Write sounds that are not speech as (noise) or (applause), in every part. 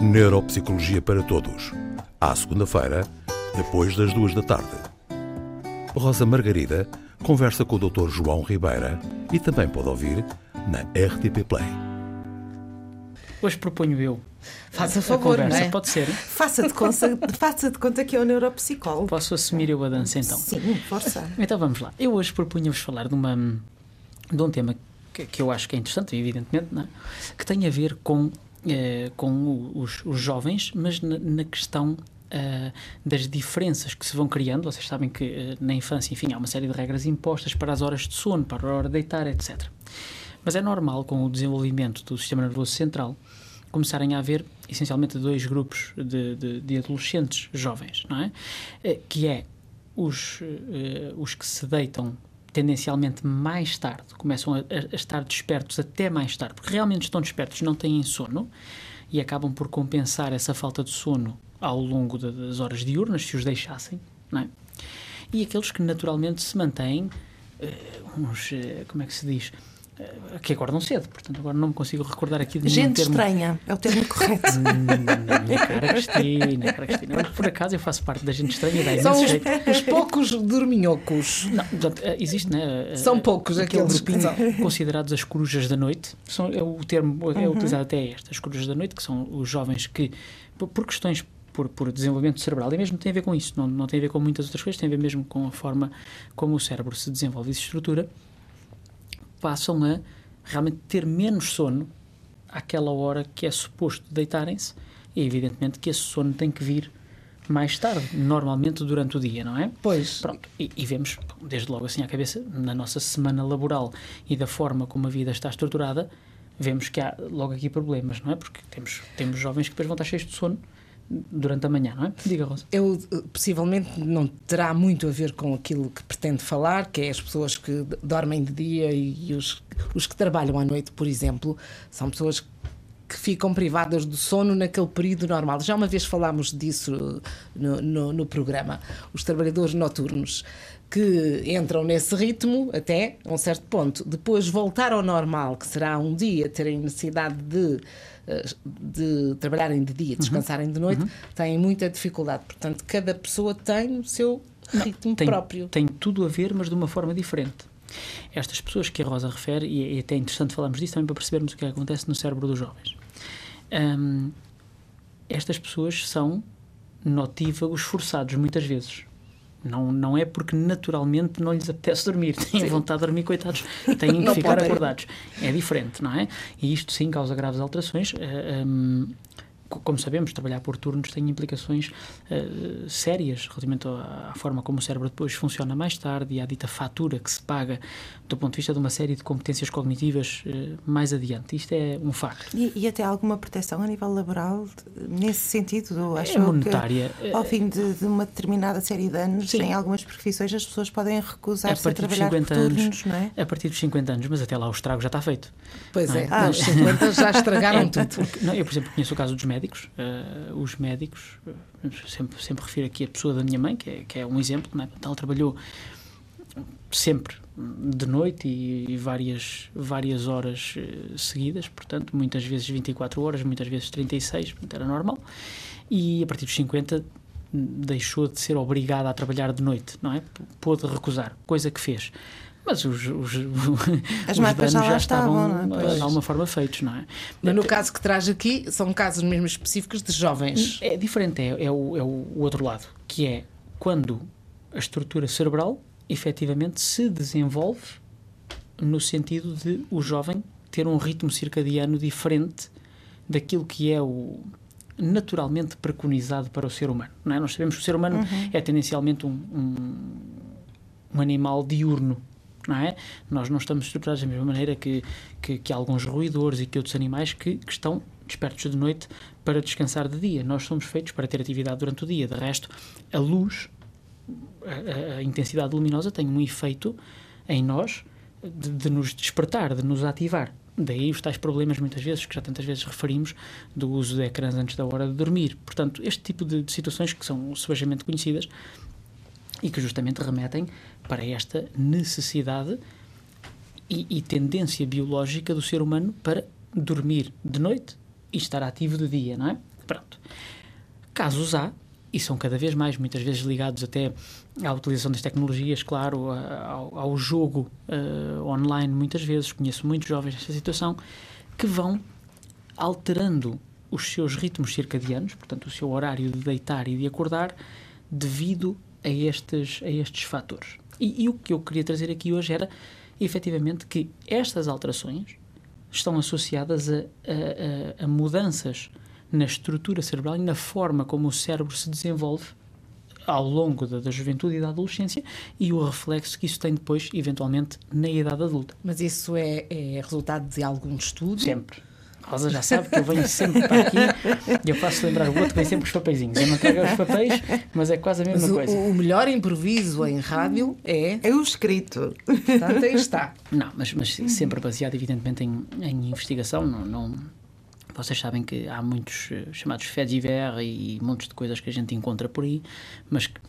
Neuropsicologia para Todos. À segunda-feira, depois das duas da tarde. Rosa Margarida conversa com o Dr. João Ribeira e também pode ouvir na RTP Play. Hoje proponho eu. Faça a favor, conversa. não é? Pode ser? Faça de, conta, (laughs) faça de conta que é o neuropsicólogo. Posso assumir eu a dança então? Sim, força. Então vamos lá. Eu hoje propunha-vos falar de, uma, de um tema que, que eu acho que é interessante, evidentemente, não é? que tem a ver com, eh, com os, os jovens, mas na, na questão eh, das diferenças que se vão criando. Vocês sabem que eh, na infância, enfim, há uma série de regras impostas para as horas de sono, para a hora de deitar, etc. Mas é normal, com o desenvolvimento do sistema nervoso central, começarem a haver essencialmente dois grupos de, de- de adolescentes jovens, não é? Que é os, os que se deitam tendencialmente mais tarde, começam a, a- estar despertos até mais tarde, porque realmente estão despertos, não têm sono e acabam por compensar essa falta de sono ao longo da- das horas diurnas, se os deixassem, não é? E aqueles que naturalmente se mantêm, eh, uns, eh, como é que se diz, que acordam cedo, portanto agora não me consigo recordar aqui de Gente termo. estranha, é o termo correto. (laughs) Hum, cara Cristina, cara Cristina. Por acaso eu faço parte da gente estranha dá São os, os poucos dorminhocos. Não, eh, existe, né? eh, São poucos aquele aqueles considerados as corujas da noite. São, é o termo é utilizado até este, as corujas da noite, que são os jovens que, por questões por, por desenvolvimento cerebral, e mesmo tem a ver com isso, não, não tem a ver com muitas outras coisas, tem a ver mesmo com a forma como o cérebro se desenvolve e se estrutura, passam a realmente ter menos sono àquela hora que é suposto deitarem-se, e evidentemente que esse sono tem que vir mais tarde, normalmente durante o dia, não é? Pois. Pronto, e, e vemos, desde logo assim à cabeça, na nossa semana laboral e da forma como a vida está estruturada, vemos que há logo aqui problemas, não é? Porque temos, temos jovens que depois vão estar cheios de sono durante a manhã, não é? Diga, Rosa. Eu, eh, possivelmente, não terá muito a ver com aquilo que pretende falar, que é as pessoas que dormem de dia e, e os, os que trabalham à noite, por exemplo, são pessoas que ficam privadas do sono naquele período normal. Já uma vez falámos disso no, no, no programa. Os trabalhadores noturnos que entram nesse ritmo até um certo ponto. Depois voltar ao normal, que será um dia terem necessidade de, eh, de trabalharem de dia, descansarem de noite, têm muita dificuldade. Portanto, cada pessoa tem o seu ritmo tem, próprio. Tem tudo a ver, mas de uma forma diferente. Estas pessoas que a Rosa refere, e é até interessante falarmos disso também para percebermos o que é acontece no cérebro dos jovens. Hum, estas pessoas são notívagos forçados, muitas vezes. Não, não é porque naturalmente não lhes apetece dormir, (laughs) têm vontade de dormir, coitados, têm que ficar acordados. É diferente, não é? E isto sim causa graves alterações. eh, hum, co- como sabemos, trabalhar por turnos tem implicações eh, sérias relativamente à, forma como o cérebro depois funciona mais tarde e à dita fatura que se paga do ponto de vista de uma série de competências cognitivas eh, mais adiante. Isto é um facto. E, e até alguma proteção a nível laboral nesse sentido? Acho É monetária. Que, ao fim de, de uma determinada série de anos, Sim. em algumas profissões, as pessoas podem A recusar-se a, dos trabalhar 50 por anos, turnos, não é? a partir dos 50 anos, mas até lá o estrago já está feito. Pois é, Ah. os 50 (laughs) já estragaram É, tudo. porque- não, eu, por exemplo, conheço o caso dos médicos. Eh, os médicos, eh, sempre, sempre refiro aqui a pessoa da minha mãe, que é, que é um exemplo. É? Portanto, Ela trabalhou sempre de noite e, várias, várias horas eh, seguidas, portanto, muitas vezes 24 horas, muitas vezes 36, portanto, era normal. E a partir dos 50 hum, deixou de ser obrigada a trabalhar de noite, não é? Pôde recusar, coisa que fez. Mas os, os, As os mapas danos já lá estavam, estavam, é? de alguma forma, feitos, não é? Mas no caso que traz aqui, são casos mesmo específicos de jovens. É diferente, é, é o, é o outro lado, que é quando a estrutura cerebral efetivamente se desenvolve no sentido de o jovem ter um ritmo circadiano diferente daquilo que é o naturalmente preconizado para o ser humano. Não é? Nós sabemos que o ser humano é tendencialmente um, um, um animal diurno. Não é? Nós não estamos estruturados da mesma maneira que, que, que alguns roedores e que outros animais que, que estão despertos de noite para descansar de dia. Nós somos feitos para ter atividade durante o dia. De resto, a luz, a, a- intensidade luminosa tem um efeito em nós de, de nos despertar, de nos ativar. Daí os tais problemas, muitas vezes, que já tantas vezes referimos, do uso de ecrãs antes da hora de dormir. Portanto, este tipo de, de situações que são subejamente conhecidas e que justamente remetem para esta necessidade e, e tendência biológica do ser humano para dormir de noite e estar ativo de dia, não é? Pronto. Casos há, e são cada vez mais, muitas vezes ligados até à utilização das tecnologias, claro, ao, ao jogo uh, online, muitas vezes. Conheço muitos jovens nesta situação que vão alterando os seus ritmos circadianos, portanto, o seu horário de deitar e de acordar, devido a estes, a estes fatores. E, e o que eu queria trazer aqui hoje era, efetivamente, que estas alterações estão associadas a, a, a mudanças na estrutura cerebral e na forma como o cérebro se desenvolve ao longo da, da, juventude e da adolescência e o reflexo que isso tem depois, eventualmente, na idade adulta. Mas isso é, é resultado de algum estudo? Sempre. Rosa já sabe que eu venho sempre para aqui e eu faço lembrar o outro que vem sempre com os papeizinhos. Eu não trago os papéis, mas é quase a mesma mas coisa. O, o melhor improviso em rádio é. É o escrito. Portanto, aí está. Não, mas, mas sempre baseado, evidentemente, em, em investigação. Não, não, vocês sabem que há muitos uh, chamados faits divers e montes de coisas que a gente encontra por aí, mas que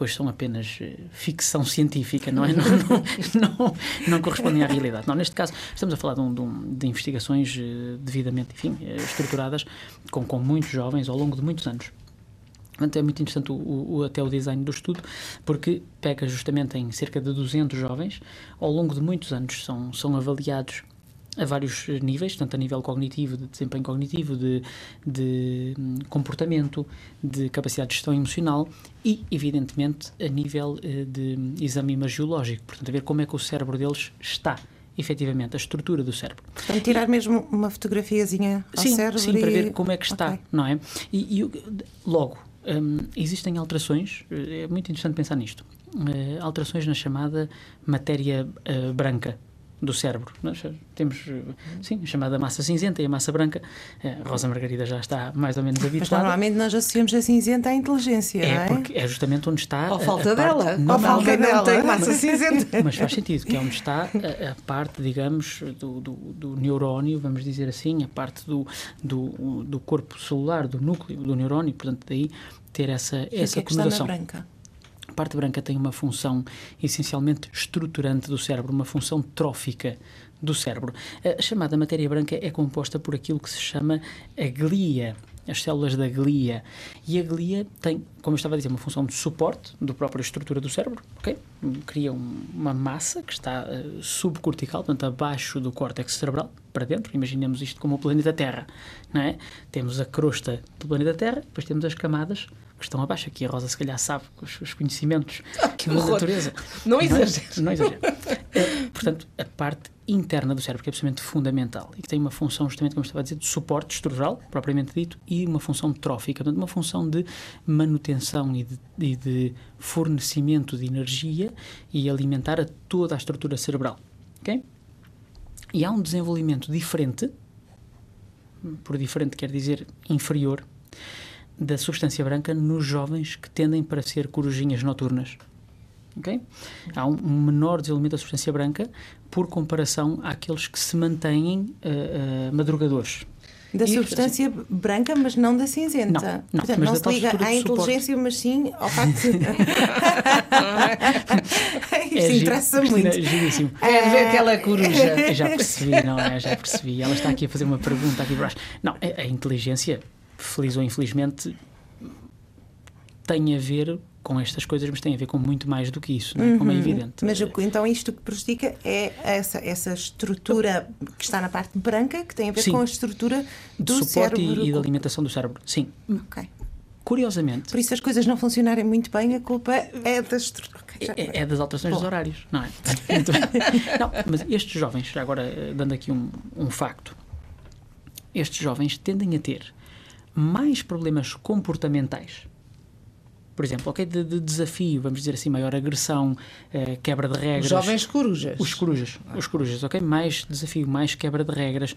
depois são apenas uh, ficção científica, não é? (laughs) Não, não, não, não, correspondem à realidade. Não, neste caso, estamos a falar de, um, de, investigações uh, devidamente, enfim, estruturadas com, com muitos jovens ao longo de muitos anos. É muito interessante o, o, até o design do estudo, porque pega justamente em cerca de 200 jovens, ao longo de muitos anos são, são avaliados a vários níveis, tanto a nível cognitivo, de desempenho cognitivo, de, de hum, comportamento, de capacidade de gestão emocional e, evidentemente, a nível uh, de exame imagiológico, portanto, a ver como é que o cérebro deles está efetivamente a estrutura do cérebro. Portanto, tirar mesmo uma fotografiazinha ao sim, cérebro sim, e... para ver como é que está, okay. não é? E, e logo, um, existem alterações, é muito interessante pensar nisto, uh, alterações na chamada matéria uh, branca, do cérebro. Nós temos, sim, a chamada massa cinzenta e a massa branca. A Rosa Margarida já está mais ou menos habituada. Mas normalmente nós associamos a cinzenta à inteligência, é, não é? porque é justamente onde está. Ou a, falta a dela. Parte, não, Ou falta não dela. tem massa cinzenta. Mas faz sentido, que é onde está a, a parte, digamos, do, do, do, neurónio, vamos dizer assim, a parte do, do, do corpo celular, do núcleo do neurónio, portanto, daí ter essa, E essa que é que está conotação. na branca? A parte branca tem uma função essencialmente estruturante do cérebro, uma função trófica do cérebro. A chamada matéria branca é composta por aquilo que se chama a glia, as células da glia. E a glia tem, como eu estava a dizer, uma função de suporte da própria estrutura do cérebro, ok? Cria um, uma massa que está uh, subcortical, portanto, abaixo do córtex cerebral, para dentro. Imaginemos isto como o planeta Terra, não é? Temos a crosta do planeta Terra, depois temos as camadas que estão abaixo. Aqui a Rosa, se calhar, sabe os, os conhecimentos Ah, que da horror. natureza. Não é? exageres. Não exagero. É, portanto, a parte interna do cérebro, que é absolutamente fundamental e que tem uma função, justamente como estava a dizer, de suporte estrutural, propriamente dito, e uma função trófica, portanto, uma função de manutenção e de, e de fornecimento de energia e alimentar a toda a estrutura cerebral. ok? E há um desenvolvimento diferente, por diferente quer dizer inferior, da substância branca nos jovens que tendem para ser corujinhas noturnas. ok? Há um menor desenvolvimento da substância branca por comparação àqueles que se mantêm uh, uh, madrugadores. Da E- substância branca, mas não da cinzenta. Não, não, Portanto, mas não da se liga à de inteligência, mas sim ao facto de. (laughs) Isto É interessa Cristina, (laughs) muito. giríssimo. É ver aquela coruja. Eu (laughs) já percebi, não é? Já percebi. Ela está aqui a fazer uma pergunta aqui baixo. Não, a, a inteligência, feliz ou infelizmente, tem a ver com estas coisas, mas tem a ver com muito mais do que isso, não é? como é evidente. Uhum. Mas o que- então isto que prejudica é essa, essa estrutura que está na parte branca, que tem a ver Sim. com a estrutura do suporte cérebro. e, da alimentação do cérebro. Sim. Ok. Curiosamente, Por isso as coisas não funcionarem muito bem, a culpa é da estrutura. Ok, já- é, é das alterações dos horários, não é? (laughs) Não, mas estes jovens, agora eh, dando aqui um, um facto, estes jovens tendem a ter mais problemas comportamentais. Por exemplo, ok, de, de desafio, vamos dizer assim, maior agressão, eh, quebra de regras. Os jovens corujas. Os corujas, os corujas, ok? Mais desafio, mais quebra de regras,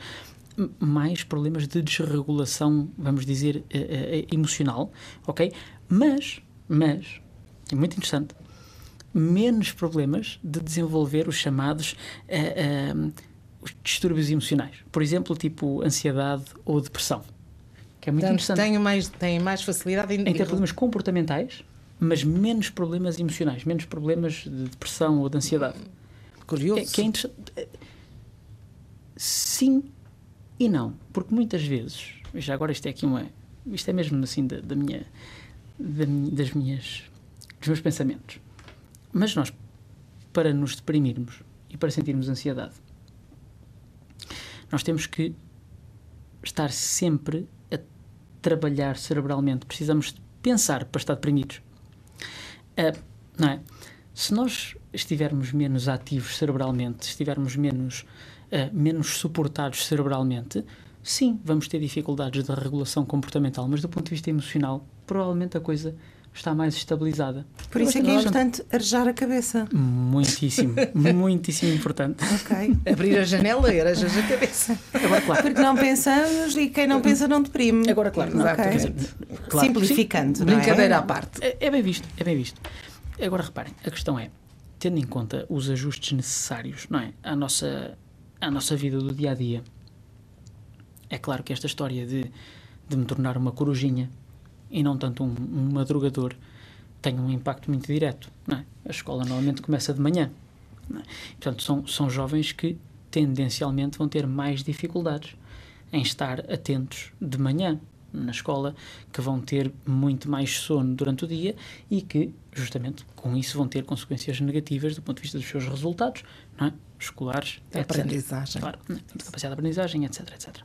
mais problemas de desregulação, vamos dizer, eh, eh, emocional, ok? Mas, mas, é muito interessante, menos problemas de desenvolver os chamados eh, eh, os distúrbios emocionais. Por exemplo, tipo ansiedade ou depressão. Que é muito Portanto, interessante. tenho mais, tenho mais facilidade em, Em ter problemas comportamentais, mas menos problemas emocionais, menos problemas de depressão ou de ansiedade. Curioso. É, que é interessante. Sim e não, porque muitas vezes, já agora isto é aqui uma, isto é mesmo assim da, da minha, da das minhas, dos meus pensamentos. Mas nós, para nos deprimirmos e para sentirmos ansiedade, nós temos que estar sempre trabalhar cerebralmente. Precisamos pensar para estar deprimidos. Ah, não é? Se nós estivermos menos ativos cerebralmente, estivermos menos, ah, menos suportados cerebralmente, sim, vamos ter dificuldades de regulação comportamental, mas do ponto de vista emocional, provavelmente a coisa está mais estabilizada. Por isso é que é importante arejar a cabeça. Muitíssimo, (laughs) muitíssimo importante. Ok? Abrir a janela e arejas a cabeça. Agora, claro, Porque não pensamos e quem não pensa não deprime. agora, claro, não, Ok. quer dizer, claro, Simplificando. sim, não é? Brincadeira à parte. É, é bem visto, é bem visto. Agora reparem, a questão é, tendo em conta os ajustes necessários, não é? À nossa, à nossa vida do dia a dia. É claro que esta história de, de me tornar uma corujinha e não tanto um, um madrugador tem um impacto muito direto, é? A escola normalmente começa de manhã. é? Portanto, são, são jovens que tendencialmente vão ter mais dificuldades em estar atentos de manhã na escola, que vão ter muito mais sono durante o dia e que, justamente, com isso vão ter consequências negativas do ponto de vista dos seus resultados, é? escolares, A etc. aprendizagem. Claro? Portanto, capacidade de aprendizagem, etc, etc.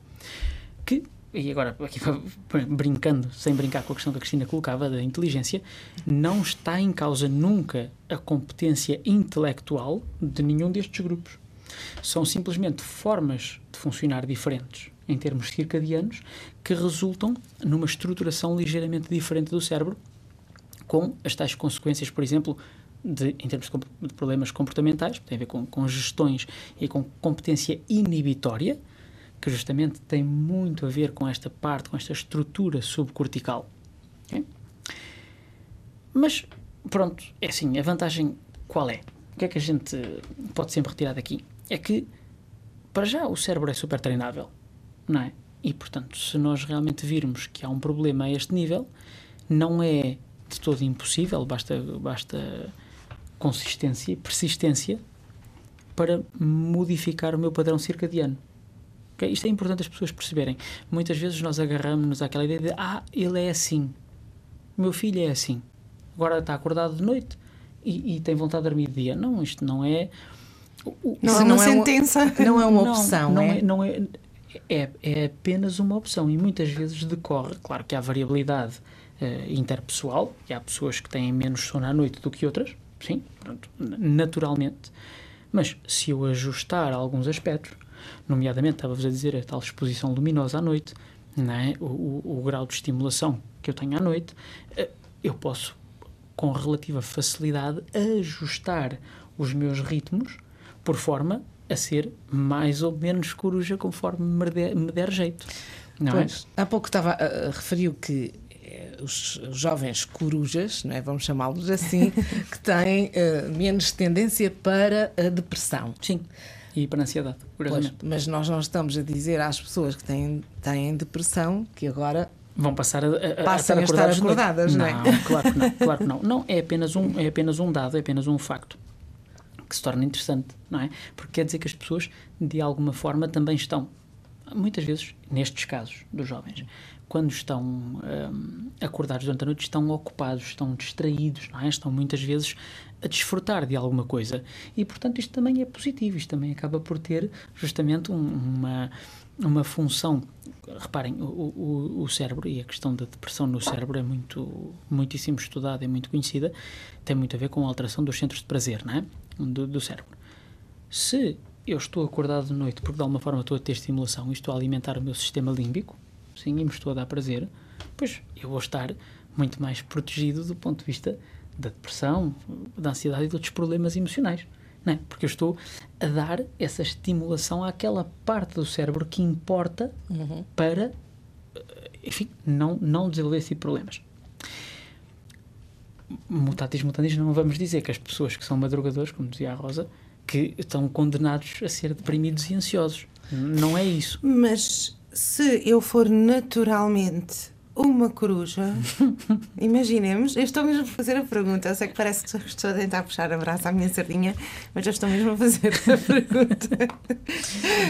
Que, e agora, aqui (laughs) brincando, sem brincar com a questão que a Cristina colocava da inteligência, não está em causa nunca a competência intelectual de nenhum destes grupos. São simplesmente formas de funcionar diferentes em termos circadianos que resultam numa estruturação ligeiramente diferente do cérebro, com as tais consequências, por exemplo, de, em termos de, problemas comportamentais, tem a ver com, com gestões e com competência inibitória, que justamente tem muito a ver com esta parte, com esta estrutura subcortical. ok? Mas, pronto, é assim, a vantagem qual é? O que é que a gente pode sempre retirar daqui? É que, para já, o cérebro é super treinável, não é? E, portanto, se nós realmente virmos que há um problema a este nível, não é de todo impossível, basta, basta consistência e persistência para modificar o meu padrão circadiano. Ok? Isto é importante as pessoas perceberem. Muitas vezes nós agarramos-nos àquela ideia de ah, ele é assim, o meu filho é assim, agora está acordado de noite e, e tem vontade de dormir de dia. Não, isto não é. o- Não Isso é uma não é sentença. (laughs) Não é uma não, opção, não é? é? Não é, é, é apenas uma opção e muitas vezes decorre, claro que há variabilidade eh, interpessoal, e há pessoas que têm menos sono à noite do que outras, sim, pronto, naturalmente, mas se eu ajustar alguns aspectos, nomeadamente, estava-vos a dizer, a tal exposição luminosa à noite, não é? o, o, o grau de estimulação que eu tenho à noite, eh, eu posso, com relativa facilidade, ajustar os meus ritmos por forma a ser mais ou menos coruja conforme me der, me der jeito. Não é? Pois, há pouco estava a referiu que eh, os jovens corujas, não é? vamos chamá-los assim, (laughs) que têm eh, menos tendência para a depressão. Sim. E para a ansiedade, Pois, curiosamente. mas nós não estamos a dizer às pessoas que têm, têm depressão que agora Vão passar a, a, Passam a estar acordados de noite. acordadas, não é? claro que não, (laughs) claro que não. Não, é apenas, um, é apenas um dado, é apenas um facto que se torna interessante, não é? Porque quer dizer que as pessoas, de alguma forma, também estão, muitas vezes, nestes casos dos jovens, quando estão hum, acordados durante a noite, estão ocupados, estão distraídos, não é? Estão muitas vezes a desfrutar de alguma coisa. E, portanto, isto também é positivo, isto também acaba por ter justamente um- uma, uma função. Reparem, o, o, o cérebro e a questão da depressão no cérebro é muito, muitíssimo estudada, é muito conhecida, tem muito a ver com a alteração dos centros de prazer, não é? Do, do cérebro. Se eu estou acordado de noite porque de alguma forma estou a ter estimulação e estou a alimentar o meu sistema límbico, sim, e me estou a dar prazer, pois eu vou estar muito mais protegido do ponto de vista da depressão, da ansiedade e de outros problemas emocionais. Não é? Porque eu estou a dar essa estimulação àquela parte do cérebro que importa para, eh, enfim, não, não desenvolver esse tipo problemas. Mutatis mutandis, não vamos dizer que as pessoas que são madrugadores, como dizia a Rosa, que estão condenados a ser deprimidos e ansiosos. Não é isso. Mas se eu for naturalmente uma coruja, (laughs) imaginemos, eu estou mesmo a fazer a pergunta. Eu sei que parece que estou a tentar puxar a braça à minha sardinha, mas eu estou mesmo a fazer a (laughs) pergunta.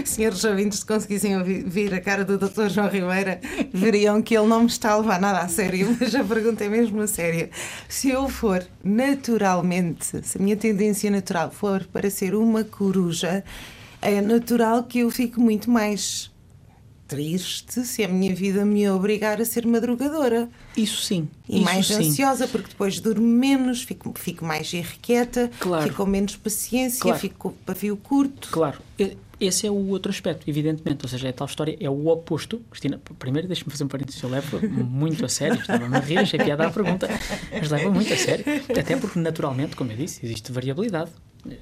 Senhores ouvintes, se conseguissem ouvir a cara do Dr. João Ribeira, veriam que ele não me está a levar nada a sério, (laughs) mas a pergunta é mesmo a sério. Se eu for naturalmente, se a minha tendência natural for para ser uma coruja, é natural que eu fique muito mais triste se a minha vida me obrigar a ser madrugadora. Isso sim. E isso mais sim. ansiosa, porque depois durmo menos, fico, fico mais irrequieta, Claro. fico com menos paciência, Claro. fico com o pavio curto. Claro, esse é o outro aspecto, evidentemente. Ou seja, é tal história, é o oposto. Cristina, primeiro deixa-me fazer um parênteses, eu levo muito a sério, estava-me a rir, achei piada à pergunta, mas levo muito a sério. Até porque, naturalmente, como eu disse, existe variabilidade.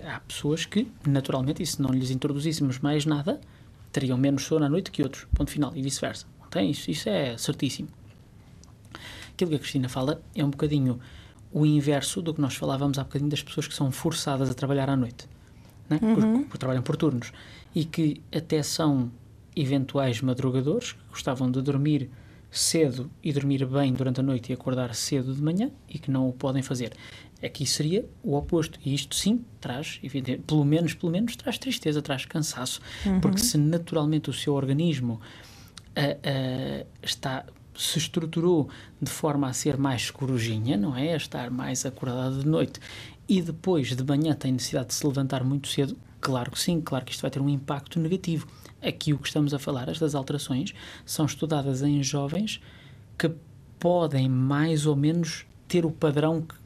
Há pessoas que, naturalmente, e se não lhes introduzíssemos mais nada, teriam menos sono à noite que outros, ponto final, e vice-versa. Isso, isso é certíssimo. Aquilo que a Cristina fala é um bocadinho o inverso do que nós falávamos há bocadinho das pessoas que são forçadas a trabalhar à noite, né? porque, porque trabalham por turnos e que até são eventuais madrugadores, que gostavam de dormir cedo e dormir bem durante a noite e acordar cedo de manhã e que não o podem fazer. Aqui seria o oposto. E isto sim traz, pelo menos, pelo menos, traz tristeza, traz cansaço. Porque se naturalmente o seu organismo ah, ah, está se estruturou de forma a ser mais corujinha, não é? A estar mais acordada de noite e depois de manhã tem necessidade de se levantar muito cedo, claro que sim, claro que isto vai ter um impacto negativo. Aqui o que estamos a falar, estas alterações, são estudadas em jovens que podem mais ou menos ter o padrão que,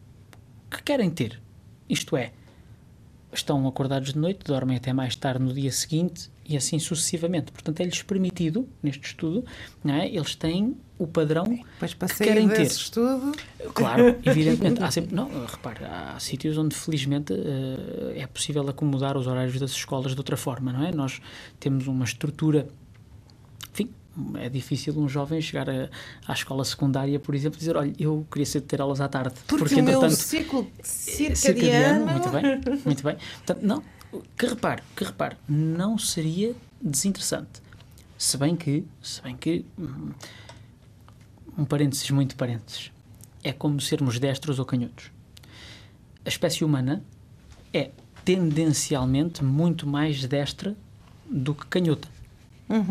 que querem ter. Isto é, estão acordados de noite, dormem até mais tarde no dia seguinte e assim sucessivamente. Portanto, é-lhes permitido, neste estudo, é? eles têm o padrão Depois que passei querem desse ter. estudo. Claro, (laughs) evidentemente. Há sempre, não, repare, há sítios onde felizmente eh, é possível acomodar os horários das escolas de outra forma, não é? Nós temos uma estrutura. Enfim, é difícil um jovem chegar a- à escola secundária, por exemplo, e dizer: Olha, eu queria ser ter aulas à tarde. Porque, o meu ciclo circadiano. Muito bem, muito bem. Portanto, não, que repare, que repare, não seria desinteressante. Se bem que, se bem que, hum, um parênteses muito parênteses, é como sermos destros ou canhotos. A espécie humana é tendencialmente muito mais destra do que canhota.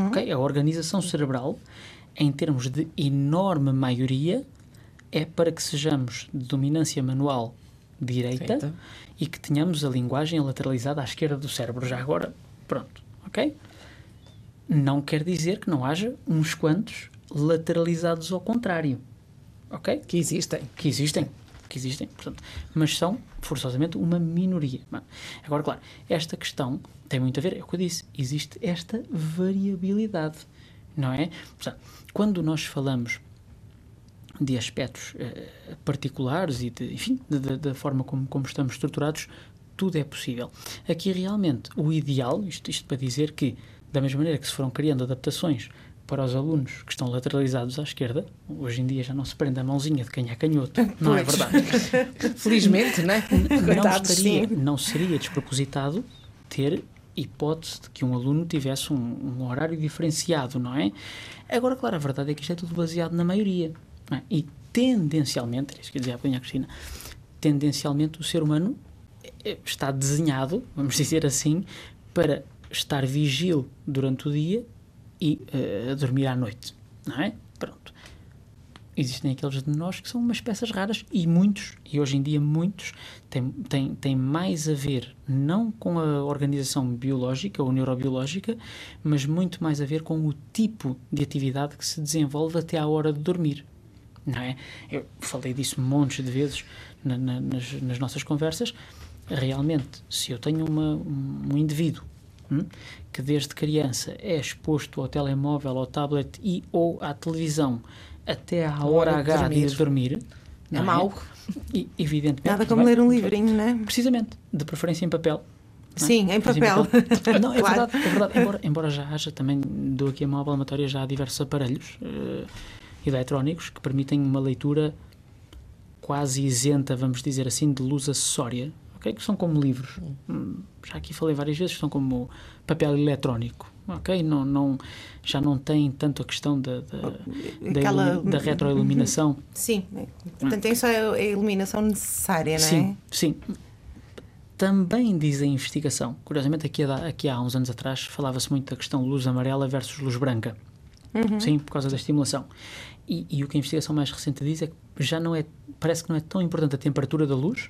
ok? A organização cerebral, em termos de enorme maioria, é para que sejamos de dominância manual direita Direita. E que tenhamos a linguagem lateralizada à esquerda do cérebro. Já agora, pronto, ok? Não quer dizer que não haja uns quantos lateralizados ao contrário, ok? Que existem. que existem, que existem, portanto, mas são forçosamente uma minoria. Agora, claro, esta questão tem muito a ver, é o que eu disse, existe esta variabilidade, não é? Portanto, quando nós falamos de aspectos eh, particulares e, de, enfim, da forma como, como estamos estruturados, tudo é possível. Aqui, realmente, o ideal, isto, isto para dizer que, da mesma maneira que se foram criando adaptações para os alunos que estão lateralizados à esquerda, hoje em dia já não se prende a mãozinha de quem é canhoto, (laughs) não é verdade? (laughs) Felizmente, né? não, estaria, não seria despropositado ter hipótese de que um aluno tivesse um, um horário diferenciado, não é? Agora, claro, a verdade é que isto é tudo baseado na maioria. É? E tendencialmente, é isso que eu dizia bocadinho à Cristina, tendencialmente o ser humano eh, está desenhado, vamos (laughs) dizer assim, para estar vigil durante o dia e eh, dormir à noite, não é? Pronto existem aqueles de nós que são umas peças raras e muitos, e hoje em dia muitos, têm, têm, têm mais a ver não com a organização biológica ou neurobiológica, mas muito mais a ver com o tipo de atividade que se desenvolve até à hora de dormir. Não é? Eu falei disso montes de vezes na- na- nas, nas nossas conversas. Realmente, se eu tenho uma, um, indivíduo hum, que desde criança é exposto ao telemóvel, ao tablet e ou à televisão até à hora, hora de H de ir dormir. dormir, É não mau. E, evidentemente. Nada como vai- ler um livrinho, não é? Precisamente, de preferência em papel. não é? Sim, em Preferência papel. Não, (laughs) é Claro. verdade, é verdade. Embora, embora já haja também, dou aqui a mão à palmatória, já há diversos aparelhos eh, eletrónicos que permitem uma leitura quase isenta, vamos dizer assim, de luz acessória, ok? Que são como livros. Hum, Já aqui falei várias vezes, que são como papel eletrónico, ok? Não, não, já não tem tanto a questão da, da, da, Aquela- da retroiluminação. (laughs) Sim, portanto tem só a iluminação necessária, não é? Sim, sim. Também diz a investigação. Curiosamente, aqui, aqui há uns anos atrás falava-se muito da questão luz amarela versus luz branca. Sim, por causa da estimulação. E, e o que a investigação mais recente diz é que já não é, parece que não é tão importante a temperatura da luz,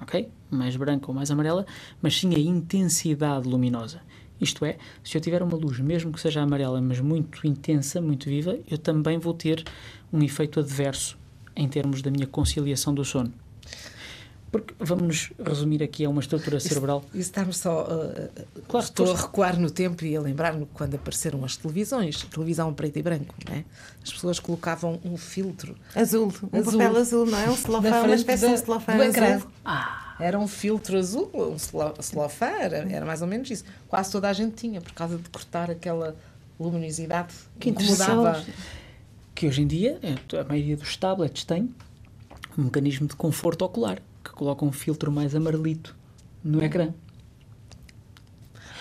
ok? Mais branca ou mais amarela, mas sim a intensidade luminosa. Isto é, se eu tiver uma luz, mesmo que seja amarela, mas muito intensa, muito viva, eu também vou ter um efeito adverso em termos da minha conciliação do sono. Porque vamos resumir aqui a uma estrutura cerebral. Isso está-me só. uh, uh, Claro, estou a força. recuar no tempo e a lembrar-me quando apareceram as televisões, televisão preto e branco, não é? As pessoas colocavam um filtro Azul, um Azul. papel azul, não é? Um celofane, uma espécie de celofane do ecrã. azul. Era um filtro azul, um celo- celofane, era, era mais ou menos isso. Quase toda a gente tinha, por causa de cortar aquela luminosidade que incomodava. que hoje em dia eh, a maioria dos tablets tem um mecanismo de conforto ocular que coloca um filtro mais amarelito no ecrã.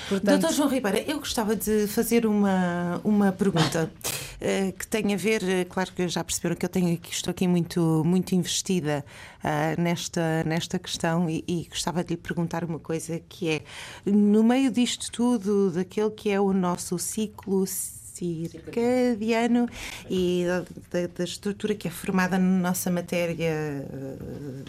Portanto, Doutor João Ribeira, eu gostava de fazer uma, uma pergunta (laughs) eh, que tem a ver, eh, claro que já perceberam que eu tenho aqui, estou aqui muito, muito investida ah, nesta, nesta questão e, e gostava de lhe perguntar uma coisa que é, no meio disto tudo, daquele que é o nosso ciclo circadiano e da, da- estrutura que é formada na nossa matéria eh,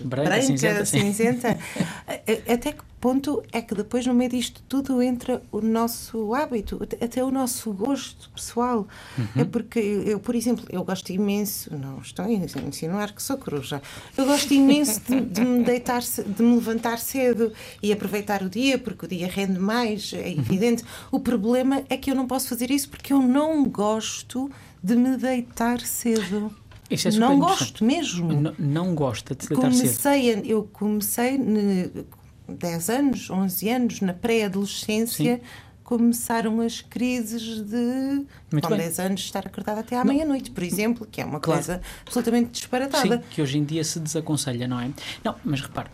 Branca, cinzenta, sim. cinzenta, (laughs) a- a- até que ponto é que depois no meio disto tudo entra o nosso hábito, até- o nosso gosto pessoal? Uhum. É porque eu, por exemplo, eu gosto imenso, não estou a insinuar que sou coruja, eu gosto imenso de, de me deitar, de me levantar cedo e aproveitar o dia, porque o dia rende mais, Uhum. é evidente. O problema é que eu não posso fazer isso porque eu não gosto de me deitar cedo. É não gosto mesmo N- não gosta de se deitar cedo. comecei, a- eu comecei 10 anos, 11 anos, na pré-adolescência, começaram as crises de, Muito com bem. 10 anos, estar acordada até à meia-noite, por exemplo, que é uma Claro. coisa absolutamente disparatada. Sim, que hoje em dia se desaconselha, não é? Não, mas repare,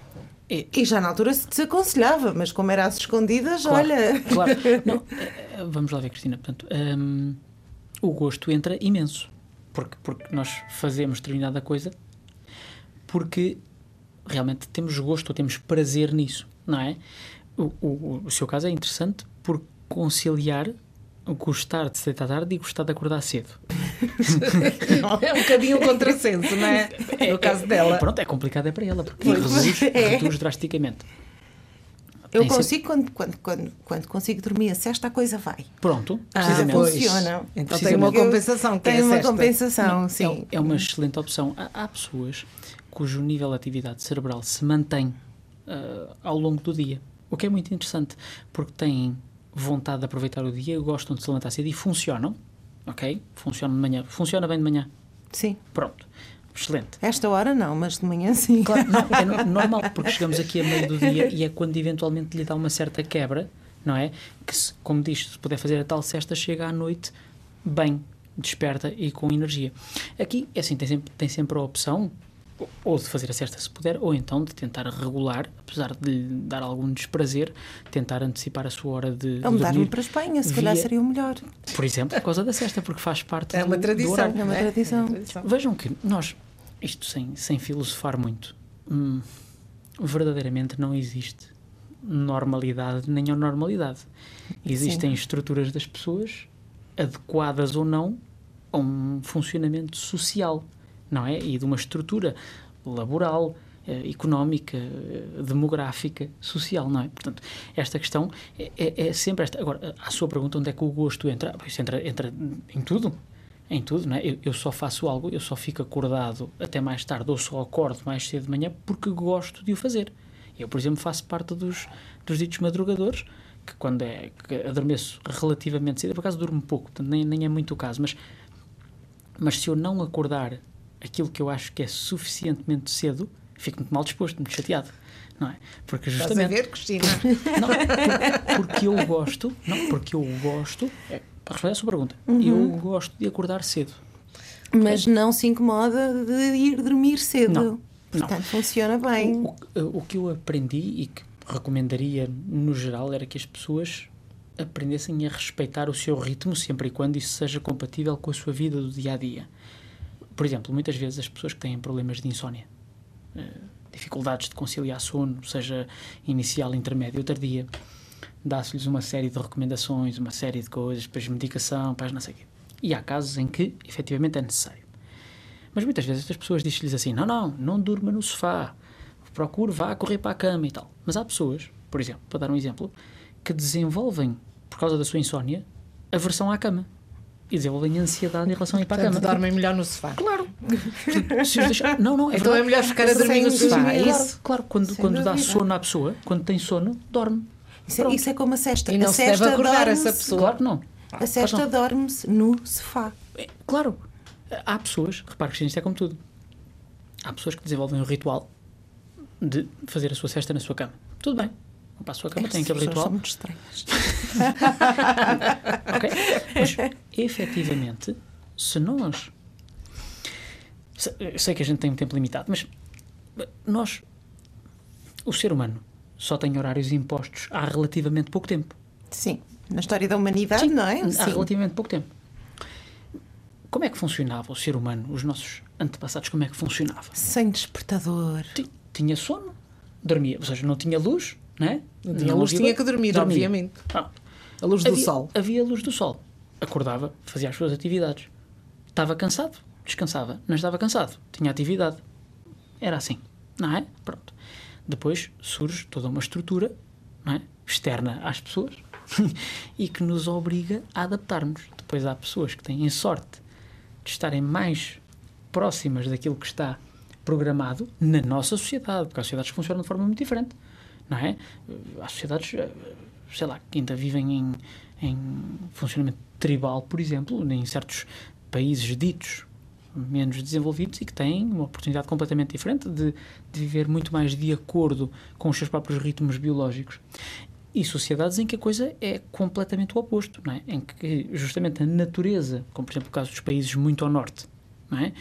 é, E já na altura se desaconselhava, mas como era às escondidas, Claro, olha. Claro. (laughs) Não, eh, vamos lá ver, Cristina. Portanto, hum, o gosto entra imenso. Porque, porque nós fazemos determinada coisa porque realmente temos gosto ou temos prazer nisso, não é? O, o, o seu caso é interessante por conciliar gostar de se deitar tarde e gostar de acordar cedo. (laughs) é um bocadinho um contrassenso, não é? No caso dela. Pronto, é complicado é para ela, porque reduz, (laughs) É. reduz drasticamente. Eu Tem consigo, quando, quando, quando, quando consigo dormir a sesta, a coisa vai. Pronto, Ah, precisamente. pois. Funciona. Então tem uma compensação. Tem é uma compensação, Não, sim. É, é uma excelente opção. Há, há pessoas cujo nível de atividade cerebral se mantém ah, ao longo do dia. O que é muito interessante, porque têm vontade de aproveitar o dia, gostam de se levantar cedo e funcionam. Ok? Funciona de manhã. Funciona bem de manhã. Sim. Pronto. Excelente. Esta hora não, mas de manhã sim. Claro, não, (laughs) é no- normal, porque chegamos aqui a meio do dia e é quando eventualmente lhe dá uma certa quebra, não é? Que, se, como diz, se puder fazer a tal cesta, chega à noite bem, desperta e com energia. Aqui, é assim, tem sempre, tem sempre a opção ou- de fazer a cesta se puder, ou então de tentar regular, apesar de lhe dar algum desprazer, tentar antecipar a sua hora de, Ou mudar-me para a Espanha, se calhar via- seria o melhor. por exemplo, por causa da cesta, porque faz parte É do, uma do tradição. horário. É uma não é? tradição. É uma tradição. Vejam que nós, isto sem, sem filosofar muito, hum, verdadeiramente não existe normalidade nem anormalidade. Existem estruturas das pessoas adequadas ou não a um funcionamento social, não é? E de uma estrutura laboral, eh, económica, eh, demográfica, social, não é? Portanto, esta questão é, é- é sempre esta. Agora, a sua pergunta, onde é que o gosto entra? Isso entra, entra em tudo. Em tudo, não é? Eu, eu só faço algo, eu só fico acordado até mais tarde, ou só acordo mais cedo de manhã porque gosto de o fazer. Eu, por exemplo, faço parte dos, dos ditos madrugadores, que quando é que adormeço relativamente cedo, por acaso durmo pouco, portanto, nem, nem é muito o caso, mas, mas se eu não acordar aquilo que eu acho que é suficientemente cedo, fico muito mal disposto, muito chateado, não é? Porque Estás a justamente ver, Cristina? não, por- porque eu gosto, não, porque eu gosto, é, para responder a sua pergunta, eu gosto de acordar cedo. Mas não se incomoda de ir dormir cedo. Não, não. Portanto, funciona bem. O, o- o que eu aprendi e que recomendaria no geral era que as pessoas aprendessem a respeitar o seu ritmo, sempre e quando isso seja compatível com a sua vida do dia a dia. Por exemplo, muitas vezes as pessoas que têm problemas de insónia, eh, dificuldades de conciliar sono, seja inicial, intermédio ou tardia, dá-se-lhes uma série de recomendações, uma série de coisas, depois medicação, depois não sei o quê. E há casos em que efetivamente é necessário. Mas muitas vezes as pessoas dizem-lhes assim: não, não, não durma no sofá, procure, vá correr para a cama e tal. Mas há pessoas, por exemplo, para dar um exemplo, que desenvolvem, por causa da sua insónia, aversão à cama. E desenvolvem ansiedade em relação a ir para a Portanto, cama. dormem melhor no sofá. Claro. Deixar... Não, não, é Então é verdade. melhor ficar a dormir no sofá, é isso? Claro, quando, Sem quando dá sono à pessoa, quando tem sono, dorme. Isso é, isso é como a cesta. E não a se deve acordar essa pessoa. Claro que não. A cesta dorme-se no sofá. É, Claro. Há pessoas, repare que isto é como tudo. Há pessoas que desenvolvem o ritual de fazer a sua cesta na sua cama. Tudo bem. Para a sua cama, Essas aquele pessoas são ritual. muito estranhas. (laughs) Ok? Mas, efetivamente, se nós. sei que a gente tem um tempo limitado, mas nós. O ser humano só tem horários impostos há relativamente pouco tempo. Sim. Na história da humanidade, não é? Há Sim. relativamente pouco tempo. Como é que funcionava o ser humano, os nossos antepassados, como é que funcionava? Sem despertador. Ti- Tinha sono, dormia, ou seja, não tinha luz, não é? Não tinha luz, tinha que dormir, obviamente. Ah, A luz do havia, sol. Havia luz do sol. Acordava, fazia as suas atividades. Estava cansado, descansava. Não estava cansado, tinha atividade. Era assim, não é? Pronto. Depois surge toda uma estrutura é? externa às pessoas (laughs) e que nos obriga a adaptarmos. Depois há pessoas que têm sorte de estarem mais próximas daquilo que está programado na nossa sociedade, porque há sociedades que funcionam de forma muito diferente, não é? Há sociedades, sei lá, que ainda vivem em, em funcionamento tribal, por exemplo, em certos países ditos menos desenvolvidos e que têm uma oportunidade completamente diferente de, de viver muito mais de acordo com os seus próprios ritmos biológicos. E sociedades em que a coisa é completamente o oposto, é? em que justamente a natureza, como por exemplo o caso dos países muito ao norte, é?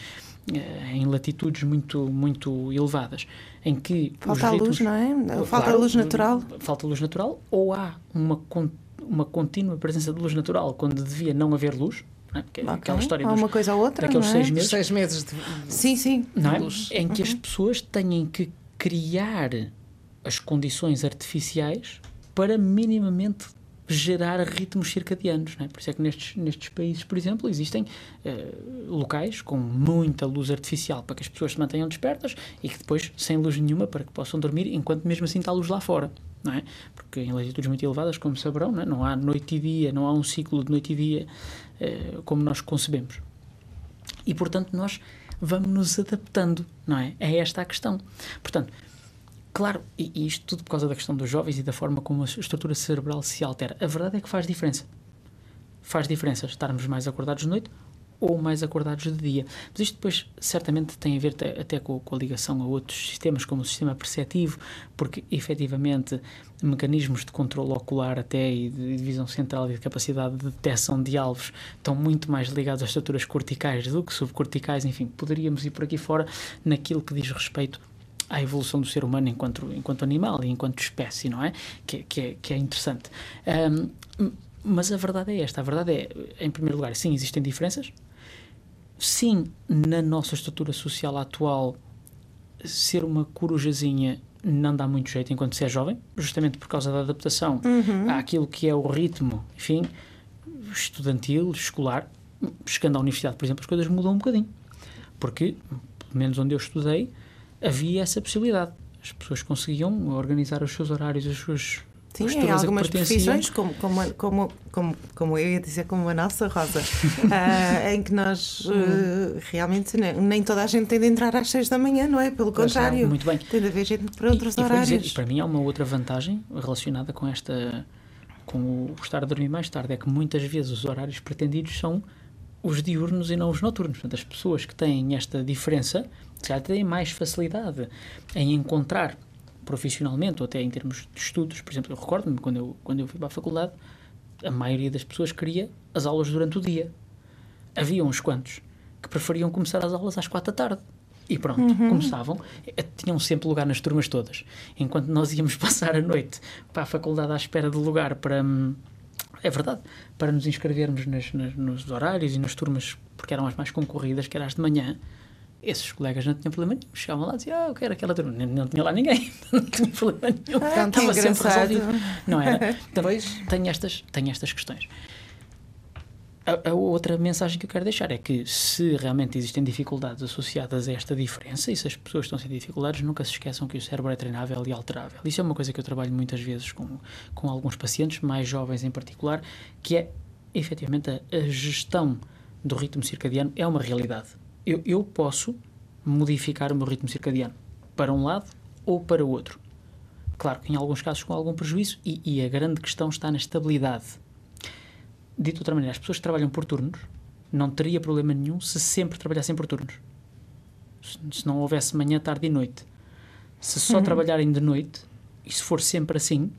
Eh, em latitudes muito, muito elevadas, em que Falta a luz, ritmos- não é? Falta Claro, a luz natural. Falta luz natural ou há uma, uma contínua presença de luz natural quando devia não haver luz, não é? Porque é Ok. aquela história Há dos, uma coisa ou outra, daqueles é? seis meses seis meses de. Sim, sim. não é? luz. em que as pessoas têm que criar as condições artificiais para minimamente gerar ritmos circadianos. É? Por isso é que nestes, nestes países, por exemplo, existem eh, locais com muita luz artificial para que as pessoas se mantenham despertas e que depois, sem luz nenhuma, para que possam dormir, enquanto mesmo assim está a luz lá fora. Não é? Porque em latitudes muito elevadas, como saberão, não, é? não há noite e dia, não há um ciclo de noite e dia eh, como nós concebemos. E, portanto, nós vamos nos adaptando, não é? É esta a questão. Portanto, claro, e, isto tudo por causa da questão dos jovens e da forma como a estrutura cerebral se altera. A verdade é que faz diferença. Faz diferença estarmos mais acordados de noite ou mais acordados de dia. Mas isto depois certamente tem a ver até com, com a ligação a outros sistemas, como o sistema perceptivo, porque efetivamente mecanismos de controle ocular até e de divisão central e de capacidade de detecção de alvos estão muito mais ligados às estruturas corticais do que subcorticais, enfim, poderíamos ir por aqui fora naquilo que diz respeito à evolução do ser humano enquanto, enquanto animal e enquanto espécie, não é? Que, que é, que é interessante. Ahm, m- mas a verdade é esta: a verdade é, em primeiro lugar, sim, existem diferenças. Sim, na nossa estrutura social atual, ser uma corujazinha não dá muito jeito enquanto se é jovem, justamente por causa da adaptação àquilo que é o ritmo, enfim, estudantil, escolar. Chegando à universidade, por exemplo, as coisas mudam um bocadinho. Porque, pelo menos onde eu estudei, havia essa possibilidade. As pessoas conseguiam organizar os seus horários, as suas Sim, em algumas profissões, como, como, como, como, como eu ia dizer, como a nossa Rosa, ah, (laughs) em que nós eh, realmente nem, nem toda a gente tem de entrar às seis da manhã, não é? Pelo Pois não, contrário, muito bem. tem de haver gente para outros e, e, dizer, horários. e para mim há uma outra vantagem relacionada com esta com o estar a dormir mais tarde é que muitas vezes os horários pretendidos são os diurnos e não os noturnos. Portanto, as pessoas que têm esta diferença já têm mais facilidade em encontrar profissionalmente ou até em termos de estudos. Por exemplo, eu recordo-me quando eu, quando eu fui para a faculdade, a maioria das pessoas queria as aulas durante o dia. Havia uns quantos que preferiam começar as aulas às quatro da tarde. E pronto, começavam, eh, tinham sempre lugar nas turmas todas. Enquanto nós íamos (laughs) passar a noite para a faculdade à espera de lugar para, hum, É verdade. Para nos inscrevermos nas, nas, nos horários e nas turmas, porque eram as mais concorridas, que eram as de manhã, esses colegas não tinham problema nenhum. Chegavam lá e diziam, ah, eu quero aquela turma. Não, não tinha lá ninguém. (laughs) não tinha problema nenhum. Ah, Estava sempre resolvido. Não era? (laughs) Então, Pois. tenho estas, tenho estas questões. A, a outra mensagem que eu quero deixar é que se realmente existem dificuldades associadas a esta diferença e se as pessoas estão sem dificuldades, nunca se esqueçam que o cérebro é treinável e alterável. Isso é uma coisa que eu trabalho muitas vezes com, com alguns pacientes, mais jovens em particular, que é efetivamente a, a gestão do ritmo circadiano é uma realidade. Eu, eu posso modificar o meu ritmo circadiano para um lado ou para o outro. Claro que em alguns casos com algum prejuízo e, e a grande questão está na estabilidade. Dito de outra maneira, as pessoas que trabalham por turnos não teria problema nenhum se sempre trabalhassem por turnos. Se, não houvesse manhã, tarde e noite. Se só trabalharem de noite, e se for sempre assim,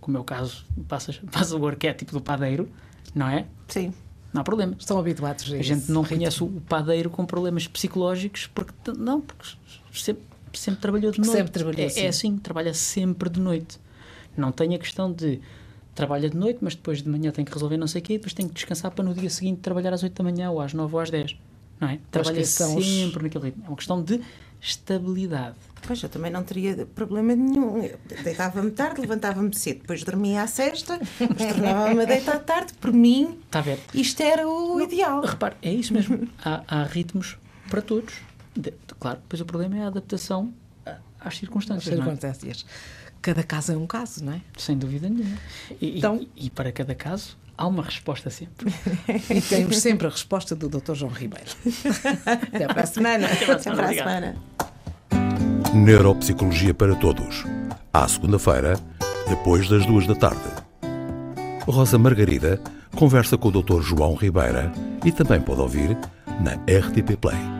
como é o caso, passa, (laughs) passa o arquétipo do padeiro, não é? Sim. Não há problema. Estão habituados a A gente não conhece o padeiro com problemas psicológicos porque não, porque sempre, sempre trabalhou de noite. Sempre trabalhou é, assim. é assim, trabalha sempre de noite. Não tem a questão de trabalha de noite, mas depois de manhã tem que resolver não sei o quê, depois tem que descansar para no dia seguinte trabalhar às 8 da manhã ou às 9 ou às 10. Não é? Trabalha são os- sempre naquele ritmo. É uma questão de estabilidade. Pois eu também não teria problema nenhum. Deitava-me tarde, levantava-me cedo, depois dormia à sexta, depois tornava-me a deitar tarde. Por mim, a ver? isto era o ideal. Repare, é isso mesmo. há, há ritmos para todos. De- claro, depois o problema é a adaptação às circunstâncias. não é? Cada caso é um caso, não é? Sem dúvida nenhuma. E, Então- e, e para cada caso há uma resposta sempre. E temos sempre a resposta do Dr. João Ribeiro. (laughs) Até para a semana. Até para a Obrigado. semana. Neuropsicologia para Todos. À segunda-feira, depois das duas da tarde. Rosa Margarida conversa com o Dr. João Ribeira e também pode ouvir na RTP Play.